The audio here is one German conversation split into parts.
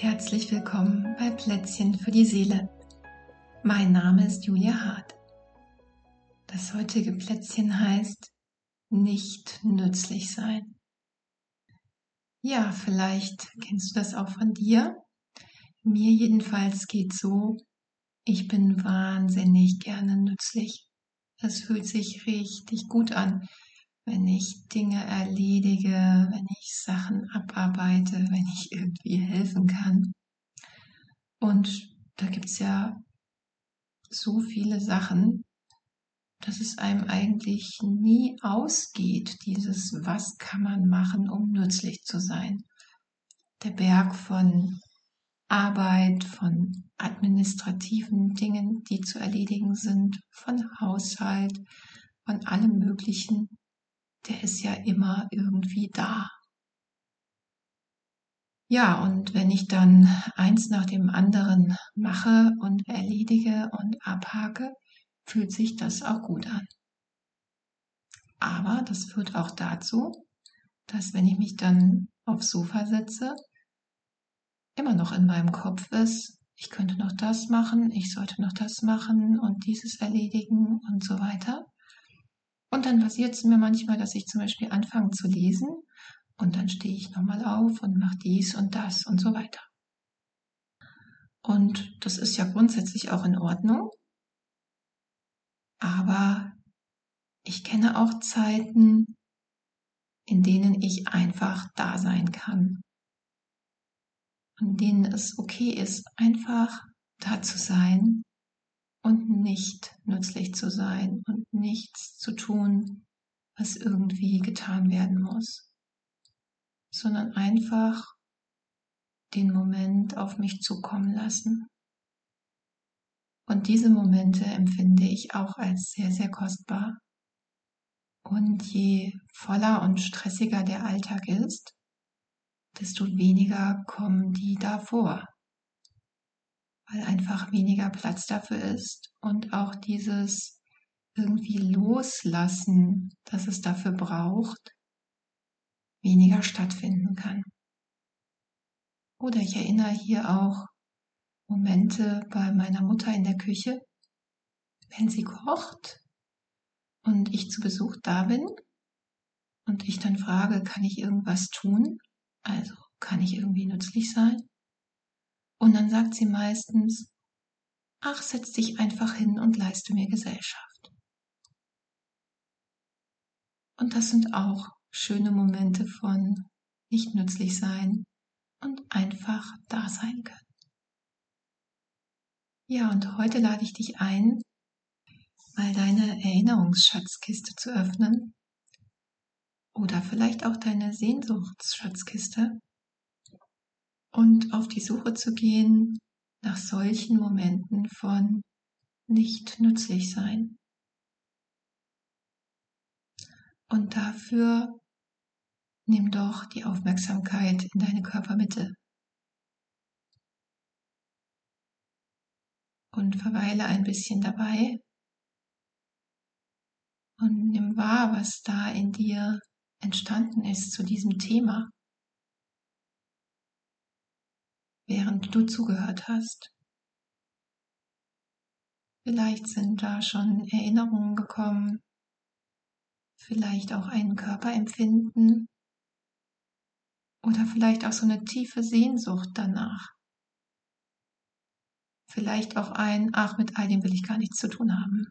Herzlich willkommen bei Plätzchen für die Seele. Mein Name ist Julia Hart. Das heutige Plätzchen heißt nicht nützlich sein. Ja, vielleicht kennst du das auch von dir. Mir jedenfalls geht so, ich bin wahnsinnig gerne nützlich. Es fühlt sich richtig gut an, wenn ich Dinge erledige, wenn ich Sachen abarbeite, wenn ich irgendwie. Und da gibt's ja so viele Sachen, dass es einem eigentlich nie ausgeht, dieses, was kann man machen, um nützlich zu sein. Der Berg von Arbeit, von administrativen Dingen, die zu erledigen sind, von Haushalt, von allem Möglichen, der ist ja immer irgendwie da. Ja, und wenn ich dann eins nach dem anderen mache und erledige und abhake, fühlt sich das auch gut an. Aber das führt auch dazu, dass wenn ich mich dann aufs Sofa setze, immer noch in meinem Kopf ist, ich könnte noch das machen, ich sollte noch das machen und dieses erledigen und so weiter. Und dann passiert es mir manchmal, dass ich zum Beispiel anfange zu lesen und dann stehe ich nochmal auf und mache dies und das und so weiter. Und das ist ja grundsätzlich auch in Ordnung. Aber ich kenne auch Zeiten, in denen ich einfach da sein kann. In denen es okay ist, einfach da zu sein und nicht nützlich zu sein und nichts zu tun, was irgendwie getan werden muss, sondern einfach den Moment auf mich zukommen lassen. Und diese Momente empfinde ich auch als sehr, sehr kostbar. Und je voller und stressiger der Alltag ist, desto weniger kommen die davor weil einfach weniger Platz dafür ist und auch dieses irgendwie loslassen, dass es dafür braucht, weniger stattfinden kann. Oder ich erinnere hier auch Momente bei meiner Mutter in der Küche, wenn sie kocht und ich zu Besuch da bin und ich dann frage, kann ich irgendwas tun? Also kann ich irgendwie nützlich sein? Und dann sagt sie meistens, ach, setz dich einfach hin und leiste mir Gesellschaft. Und das sind auch schöne Momente von nicht nützlich sein und einfach da sein können. Ja, und heute lade ich dich ein, mal deine Erinnerungsschatzkiste zu öffnen oder vielleicht auch deine Sehnsuchtsschatzkiste und auf die Suche zu gehen nach solchen Momenten von nicht nützlich sein. Und dafür nimm doch die Aufmerksamkeit in deine Körpermitte und verweile ein bisschen dabei und nimm wahr, was da in dir entstanden ist zu diesem Thema. während du zugehört hast. Vielleicht sind da schon Erinnerungen gekommen, vielleicht auch ein Körperempfinden oder vielleicht auch so eine tiefe Sehnsucht danach. Vielleicht auch ein, ach, mit all dem will ich gar nichts zu tun haben.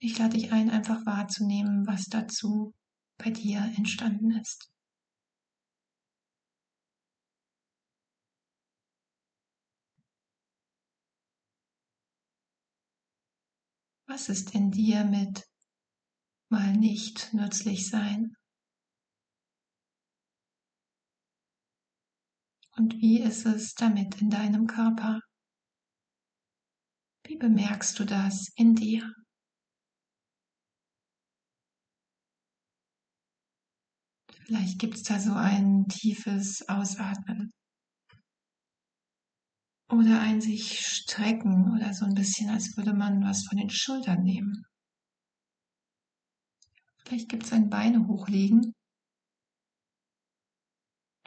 Ich lade dich ein, einfach wahrzunehmen, was dazu bei dir entstanden ist. Was ist in dir mit mal nicht nützlich sein? Und wie ist es damit in deinem Körper? Wie bemerkst du das in dir? Vielleicht gibt es da so ein tiefes Ausatmen oder ein sich strecken oder so ein bisschen, als würde man was von den Schultern nehmen. Vielleicht gibt es ein Beine hochlegen.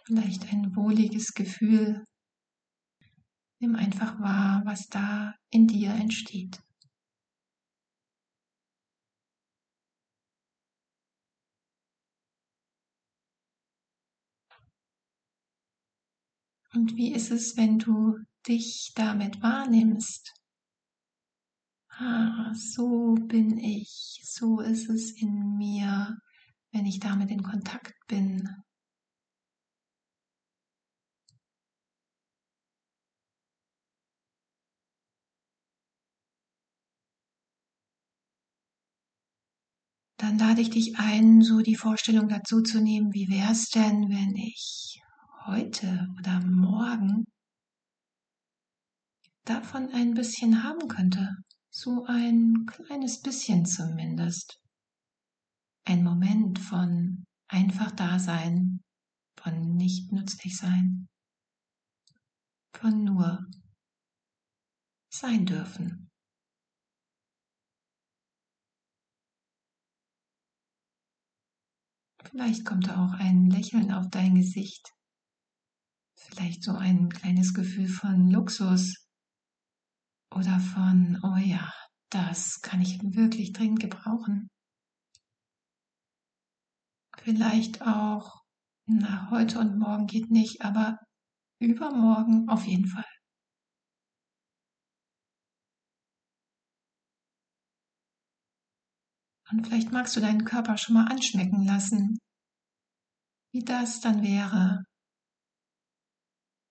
Vielleicht ein wohliges Gefühl. Nimm einfach wahr, was da in dir entsteht. Und wie ist es, wenn du dich damit wahrnimmst? Ah, so bin ich, so ist es in mir, wenn ich damit in Kontakt bin. Dann lade ich dich ein, so die Vorstellung dazu zu nehmen, wie wäre es denn, wenn ich heute oder morgen davon ein bisschen haben könnte. So ein kleines bisschen zumindest. Ein Moment von einfach da sein, von nicht nützlich sein, von nur sein dürfen. Vielleicht kommt da auch ein Lächeln auf dein Gesicht. Vielleicht so ein kleines Gefühl von Luxus oder von, oh ja, das kann ich wirklich dringend gebrauchen. Vielleicht auch, na, heute und morgen geht nicht, aber übermorgen auf jeden Fall. Und vielleicht magst du deinen Körper schon mal anschmecken lassen, wie das dann wäre,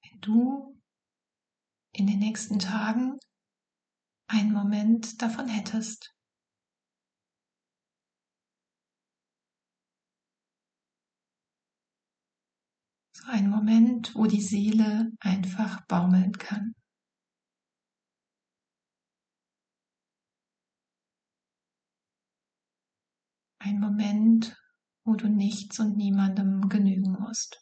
wenn du in den nächsten Tagen einen Moment davon hättest. So ein Moment, wo die Seele einfach baumeln kann. Ein Moment, wo du nichts und niemandem genügen musst.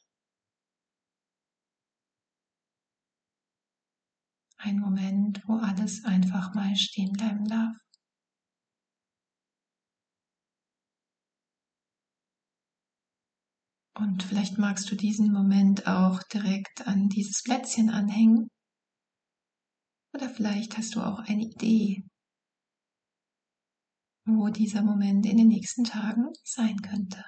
Ein Moment, wo alles einfach mal stehen bleiben darf. Und vielleicht magst du diesen Moment auch direkt an dieses Plätzchen anhängen. Oder vielleicht hast du auch eine Idee, wo dieser Moment in den nächsten Tagen sein könnte.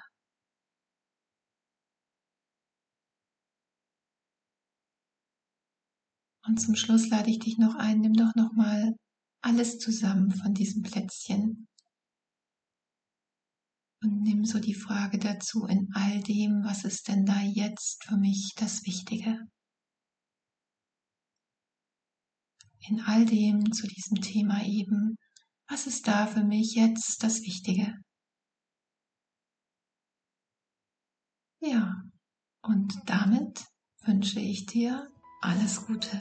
Und zum Schluss lade ich dich noch ein, nimm doch noch mal alles zusammen von diesem Plätzchen und nimm so die Frage dazu in all dem, was ist denn da jetzt für mich das Wichtige? In all dem zu diesem Thema eben, was ist da für mich jetzt das Wichtige? Ja, und damit wünsche ich dir alles Gute.